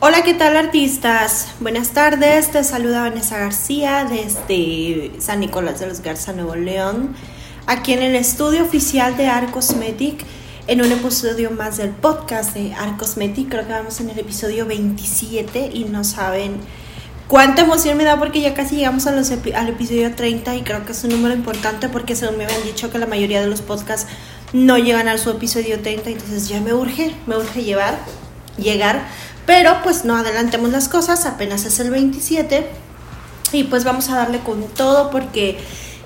Hola, ¿qué tal artistas? Buenas tardes, te saluda Vanessa García desde San Nicolás de los Garza, Nuevo León, aquí en el estudio oficial de Arcosmetic, en un episodio más del podcast de Arcosmetic, creo que vamos en el episodio 27 y no saben cuánta emoción me da porque ya casi llegamos a los al episodio 30 y creo que es un número importante porque según me habían dicho que la mayoría de los podcasts no llegan a su episodio 30, entonces ya me urge, me urge llevar, llegar pero pues no adelantemos las cosas, apenas es el 27 y pues vamos a darle con todo porque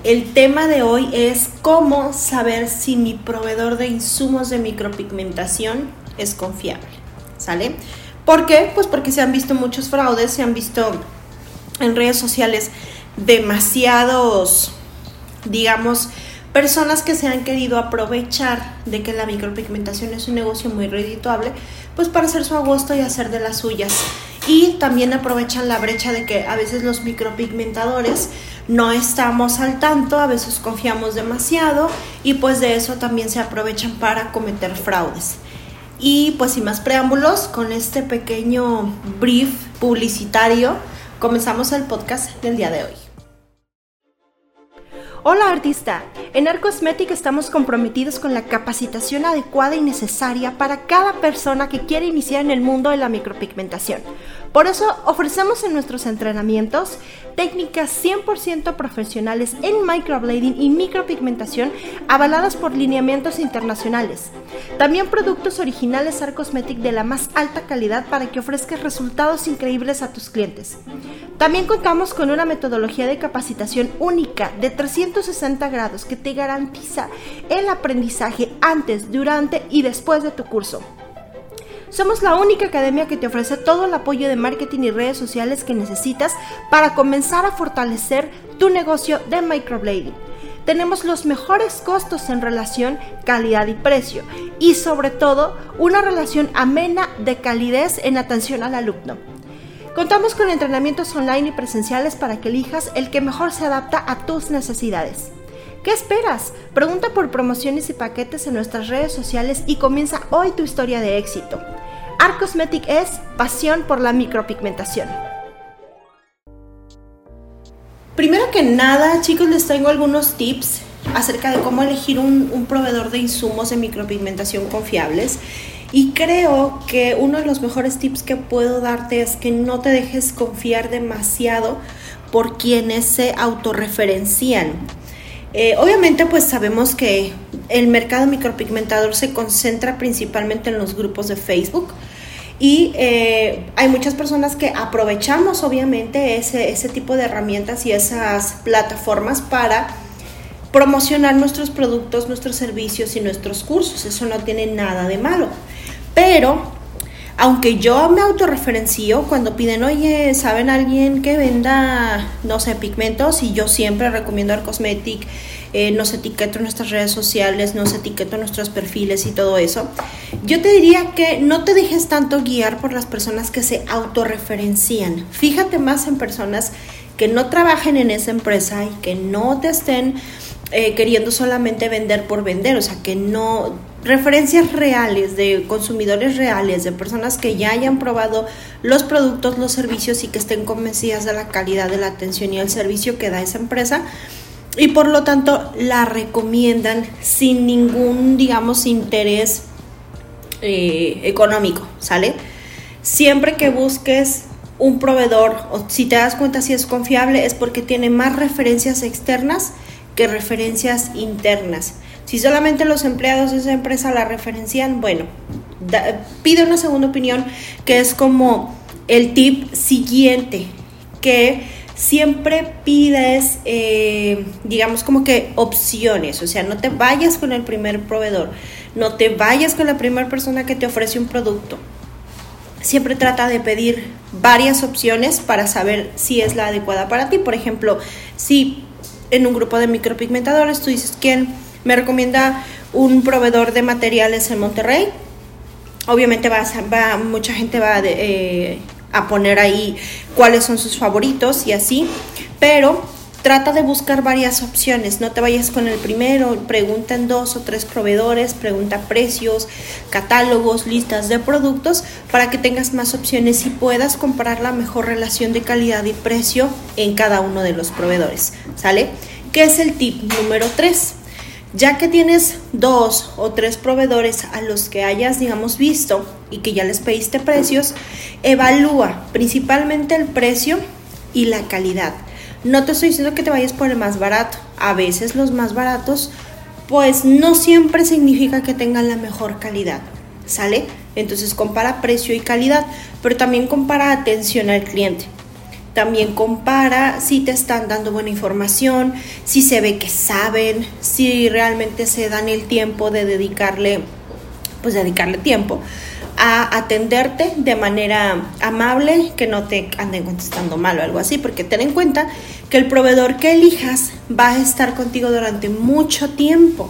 el tema de hoy es cómo saber si mi proveedor de insumos de micropigmentación es confiable. ¿Sale? ¿Por qué? Pues porque se han visto muchos fraudes, se han visto en redes sociales demasiados, digamos, personas que se han querido aprovechar de que la micropigmentación es un negocio muy redituable, pues para hacer su agosto y hacer de las suyas. Y también aprovechan la brecha de que a veces los micropigmentadores no estamos al tanto, a veces confiamos demasiado y pues de eso también se aprovechan para cometer fraudes. Y pues sin más preámbulos, con este pequeño brief publicitario, comenzamos el podcast del día de hoy. Hola artista, en Arcosmetic estamos comprometidos con la capacitación adecuada y necesaria para cada persona que quiere iniciar en el mundo de la micropigmentación. Por eso ofrecemos en nuestros entrenamientos técnicas 100% profesionales en microblading y micropigmentación avaladas por lineamientos internacionales. También productos originales Arcosmetic de la más alta calidad para que ofrezcas resultados increíbles a tus clientes. También contamos con una metodología de capacitación única de 360 grados que te garantiza el aprendizaje antes, durante y después de tu curso. Somos la única academia que te ofrece todo el apoyo de marketing y redes sociales que necesitas para comenzar a fortalecer tu negocio de microblading. Tenemos los mejores costos en relación calidad y precio y sobre todo una relación amena de calidez en atención al alumno. Contamos con entrenamientos online y presenciales para que elijas el que mejor se adapta a tus necesidades. ¿Qué esperas? Pregunta por promociones y paquetes en nuestras redes sociales y comienza hoy tu historia de éxito. Arcosmetic es pasión por la micropigmentación. Primero que nada, chicos, les traigo algunos tips acerca de cómo elegir un, un, proveedor de insumos de micropigmentación confiables. Y creo que uno de los mejores tips que puedo darte es que no te dejes confiar demasiado por quienes se autorreferencian. Eh, obviamente pues sabemos que el mercado micropigmentador se concentra principalmente en los grupos de Facebook y eh, hay muchas personas que aprovechamos obviamente ese, ese tipo de herramientas y esas plataformas para promocionar nuestros productos, nuestros servicios y nuestros cursos. Eso no tiene nada de malo. Pero aunque yo me autorreferencio cuando piden, oye, ¿saben alguien que venda, no sé, pigmentos? Y yo siempre recomiendo Arcosmetic, eh, nos etiqueto en nuestras redes sociales, nos etiqueto en nuestros perfiles y todo eso. Yo te diría que no te dejes tanto guiar por las personas que se autorreferencian. Fíjate más en personas que no trabajen en esa empresa y que no te estén eh, queriendo solamente vender por vender, o sea, que no referencias reales de consumidores reales, de personas que ya hayan probado los productos, los servicios y que estén convencidas de la calidad de la atención y el servicio que da esa empresa y por lo tanto la recomiendan sin ningún, digamos, interés eh, económico, ¿sale? Siempre que busques un proveedor o si te das cuenta si es confiable es porque tiene más referencias externas que referencias internas. Si solamente los empleados de esa empresa la referencian, bueno, pide una segunda opinión que es como el tip siguiente, que siempre pides, eh, digamos como que opciones, o sea, no te vayas con el primer proveedor, no te vayas con la primera persona que te ofrece un producto. siempre trata de pedir varias opciones para saber si es la adecuada para ti. Por ejemplo, si en un grupo de micropigmentadores tú dices, ¿quién me recomienda un proveedor de materiales en Monterrey? Obviamente va, va mucha gente va eh, a poner ahí cuáles son sus favoritos y así, pero Trata de buscar varias opciones, no te vayas con el primero, pregunta en dos o tres proveedores, pregunta precios, catálogos, listas de productos para que tengas más opciones y puedas comparar la mejor relación de calidad y precio en cada uno de los proveedores, ¿sale? ¿Qué es el tip número 3? Ya que tienes dos o tres proveedores a los que hayas, digamos, visto y que ya les pediste precios, evalúa principalmente el precio y la calidad. No te estoy diciendo que te vayas por el más barato. A veces los más baratos, pues no siempre significa que tengan la mejor calidad. ¿Sale? Entonces compara precio y calidad, pero también compara atención al cliente. También compara si te están dando buena información, si se ve que saben, si realmente se dan el tiempo de dedicarle, pues dedicarle tiempo a atenderte de manera amable, que no te anden contestando mal o algo así, porque ten en cuenta que el proveedor que elijas va a estar contigo durante mucho tiempo.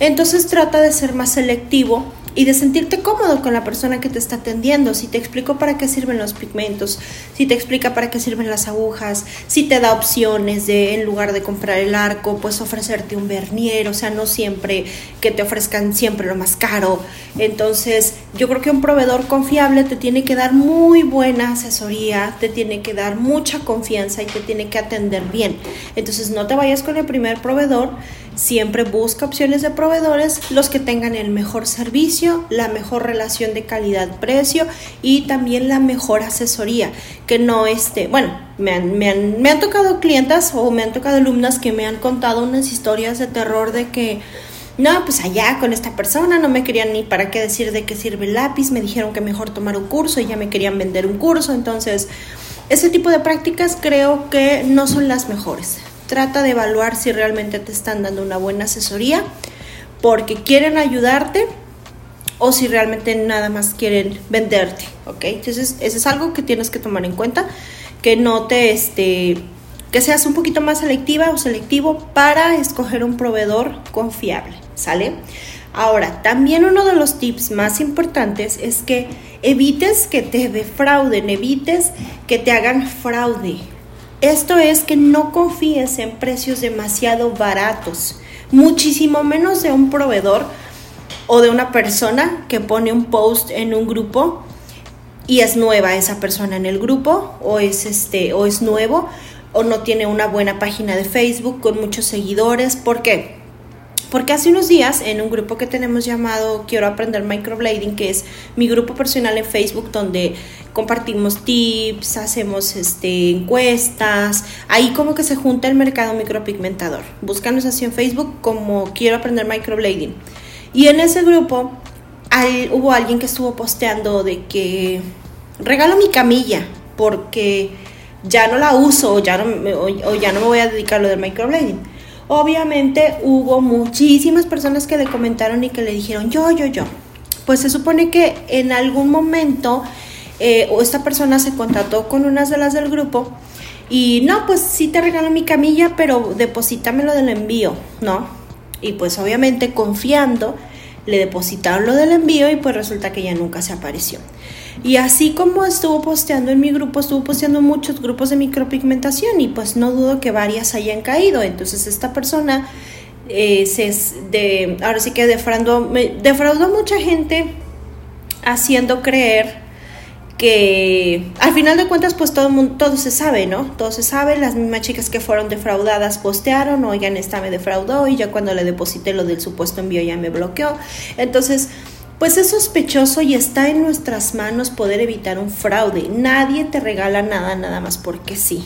Entonces trata de ser más selectivo y de sentirte cómodo con la persona que te está atendiendo, si te explico para qué sirven los pigmentos, si te explica para qué sirven las agujas, si te da opciones de en lugar de comprar el arco, pues ofrecerte un vernier, o sea, no siempre que te ofrezcan siempre lo más caro. Entonces, yo creo que un proveedor confiable te tiene que dar muy buena asesoría, te tiene que dar mucha confianza y te tiene que atender bien. Entonces, no te vayas con el primer proveedor Siempre busca opciones de proveedores, los que tengan el mejor servicio, la mejor relación de calidad-precio y también la mejor asesoría. Que no esté, bueno, me han, me, han, me han tocado clientas o me han tocado alumnas que me han contado unas historias de terror de que no, pues allá con esta persona no me querían ni para qué decir de qué sirve el lápiz, me dijeron que mejor tomar un curso y ya me querían vender un curso, entonces ese tipo de prácticas creo que no son las mejores. Trata de evaluar si realmente te están dando una buena asesoría porque quieren ayudarte o si realmente nada más quieren venderte, ¿ok? Entonces, eso es algo que tienes que tomar en cuenta, que no te, este, que seas un poquito más selectiva o selectivo para escoger un proveedor confiable, ¿sale? Ahora, también uno de los tips más importantes es que evites que te defrauden, evites que te hagan fraude, esto es que no confíes en precios demasiado baratos, muchísimo menos de un proveedor o de una persona que pone un post en un grupo y es nueva esa persona en el grupo o es este o es nuevo o no tiene una buena página de Facebook con muchos seguidores, ¿por qué? Porque hace unos días en un grupo que tenemos llamado Quiero aprender microblading, que es mi grupo personal en Facebook donde compartimos tips, hacemos este, encuestas, ahí como que se junta el mercado micropigmentador. Búscanos así en Facebook como Quiero aprender microblading. Y en ese grupo hubo alguien que estuvo posteando de que regalo mi camilla porque ya no la uso ya no, o ya no me voy a dedicar a lo del microblading. Obviamente hubo muchísimas personas que le comentaron y que le dijeron yo, yo, yo. Pues se supone que en algún momento eh, esta persona se contrató con unas de las del grupo y no, pues sí te regalo mi camilla, pero deposítamelo del envío, ¿no? Y pues obviamente confiando, le depositaron lo del envío y pues resulta que ya nunca se apareció. Y así como estuvo posteando en mi grupo, estuvo posteando muchos grupos de micropigmentación y pues no dudo que varias hayan caído. Entonces esta persona eh, se de, ahora sí que defraudó, defraudó a mucha gente haciendo creer que al final de cuentas pues todo, todo se sabe, ¿no? Todo se sabe, las mismas chicas que fueron defraudadas postearon, oigan, esta me defraudó y ya cuando le deposité lo del supuesto envío ya me bloqueó. Entonces, pues es sospechoso y está en nuestras manos poder evitar un fraude. Nadie te regala nada nada más porque sí.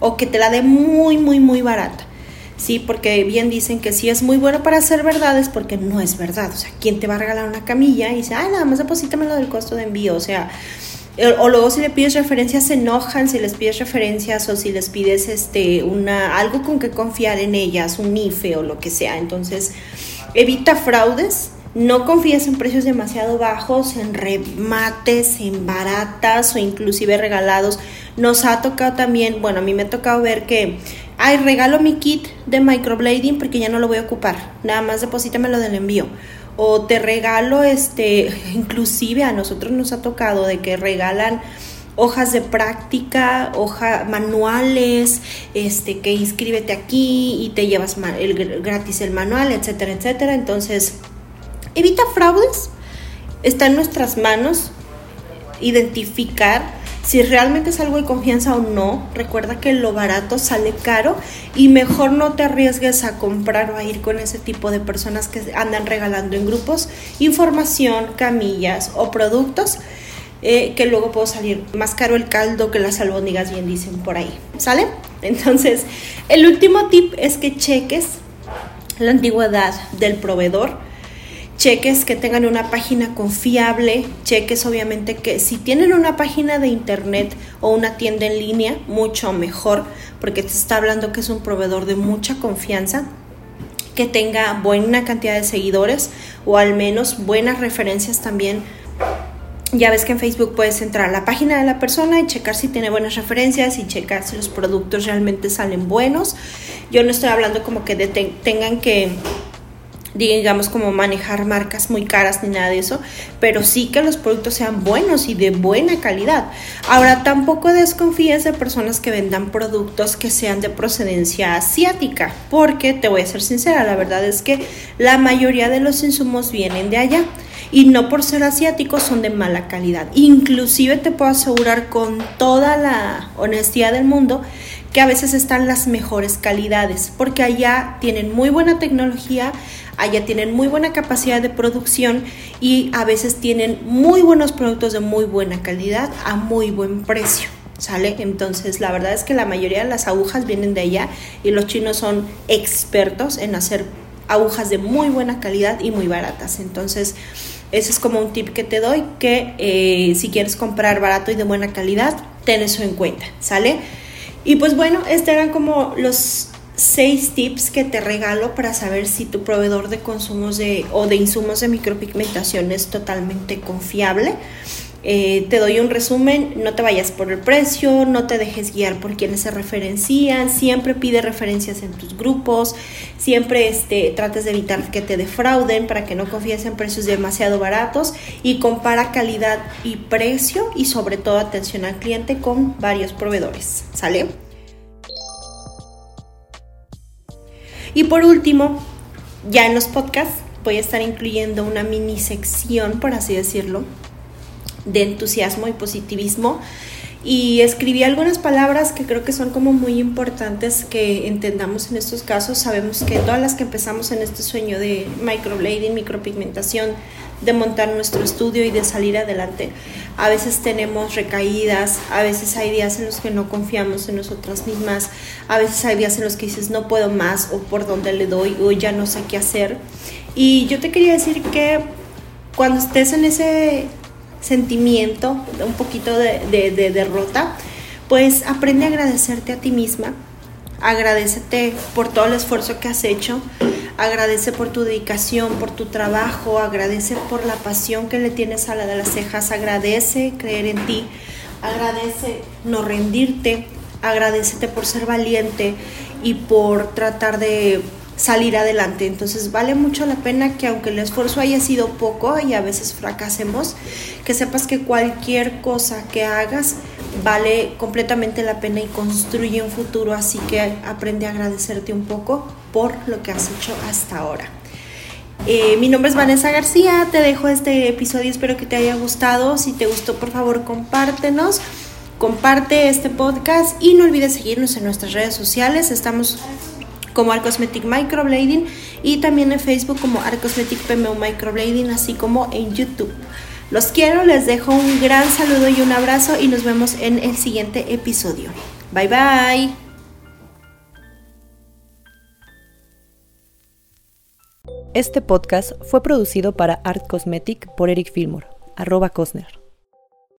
O que te la dé muy, muy, muy barata. Sí, porque bien dicen que si es muy bueno para ser verdad es porque no es verdad. O sea, ¿quién te va a regalar una camilla? Y dice, ay, nada más deposítame del costo de envío. O sea, o luego si le pides referencias se enojan si les pides referencias o si les pides este una algo con que confiar en ellas, un IFE o lo que sea. Entonces, evita fraudes No confíes en precios demasiado bajos, en remates, en baratas o inclusive regalados. Nos ha tocado también, bueno, a mí me ha tocado ver que, ay, regalo mi kit de microblading porque ya no lo voy a ocupar. Nada más deposítamelo del envío. O te regalo, este, inclusive a nosotros nos ha tocado de que regalan hojas de práctica, hoja, manuales, este, que inscríbete aquí y te llevas el, gratis el manual, etcétera, etcétera. Entonces, evita fraudes. Está en nuestras manos identificar si realmente es algo de confianza o no. Recuerda que lo barato sale caro y mejor no te arriesgues a comprar o a ir con ese tipo de personas que andan regalando en grupos información, camillas o productos eh, que luego puedo salir más caro el caldo que las albóndigas, bien dicen por ahí. ¿Sale? Entonces, el último tip es que cheques la antigüedad del proveedor. Cheques que tengan una página confiable, cheques obviamente que si tienen una página de internet o una tienda en línea, mucho mejor, porque te está hablando que es un proveedor de mucha confianza, que tenga buena cantidad de seguidores o al menos buenas referencias también ya ves que en Facebook puedes entrar a la página de la persona y checar si tiene buenas referencias y checar si los productos realmente salen buenos. Yo no estoy hablando como que tengan que digamos como manejar marcas muy caras ni nada de eso, pero sí que los productos sean buenos y de buena calidad. Ahora tampoco desconfíes de personas que vendan productos que sean de procedencia asiática, porque te voy a ser sincera, la verdad es que la mayoría de los insumos vienen de allá y no por ser asiáticos son de mala calidad. Inclusive te puedo asegurar con toda la honestidad del mundo que a veces están las mejores calidades, porque allá tienen muy buena tecnología, allá tienen muy buena capacidad de producción y a veces tienen muy buenos productos de muy buena calidad a muy buen precio. ¿Sale? Entonces, la verdad es que la mayoría de las agujas vienen de allá y los chinos son expertos en hacer agujas de muy buena calidad y muy baratas. Entonces, ese es como un tip que te doy, que eh, si quieres comprar barato y de buena calidad, ten eso en cuenta, ¿sale? Y pues bueno, estos eran como los seis tips que te regalo para saber si tu proveedor de consumos de, o de insumos de micropigmentación es totalmente confiable. Eh, te doy un resumen, no te vayas por el precio, no te dejes guiar por quienes se referencian, siempre pide referencias en tus grupos, siempre este, trates de evitar que te defrauden para que no confíes en precios demasiado baratos y compara calidad y precio y sobre todo atención al cliente con varios proveedores, ¿sale? Y por último, ya en los podcasts voy a estar incluyendo una mini sección, por así decirlo, de entusiasmo y positivismo y escribí algunas palabras que creo que son como muy importantes que entendamos en estos casos. Sabemos que todas las que empezamos en este sueño de microblading, micropigmentación, de montar nuestro estudio y de salir adelante, a veces tenemos recaídas, a veces hay días en los que no confiamos en nosotras mismas, a veces hay días en los que dices no puedo más o por dónde le doy o ya no sé qué hacer. Y yo te quería decir que cuando estés en ese sentimiento, un poquito de, derrota, pues aprende a agradecerte a ti misma, agradecete por todo el esfuerzo que has hecho, agradece por tu dedicación, por tu trabajo, agradece por la pasión que le tienes a la de las cejas, agradece creer en ti, agradece no rendirte, agradecete por ser valiente y por tratar de salir adelante. Entonces vale mucho la pena que aunque el esfuerzo haya sido poco y a veces fracasemos, que sepas que cualquier cosa que hagas vale completamente la pena y construye un futuro. Así que aprende a agradecerte un poco por lo que has hecho hasta ahora. Eh, mi nombre es Vanessa García, te dejo este episodio, espero que te haya gustado. Si te gustó, por favor, compártenos. Comparte este podcast y no olvides seguirnos en nuestras redes sociales. Estamos como Arcosmetic Microblading y también en Facebook como Arcosmetic PMO Microblading, así como en YouTube. Los quiero, les dejo un gran saludo y un abrazo y nos vemos en el siguiente episodio. Bye bye. Este podcast fue producido para Art Cosmetic por Eric Fillmore, arroba Cosner.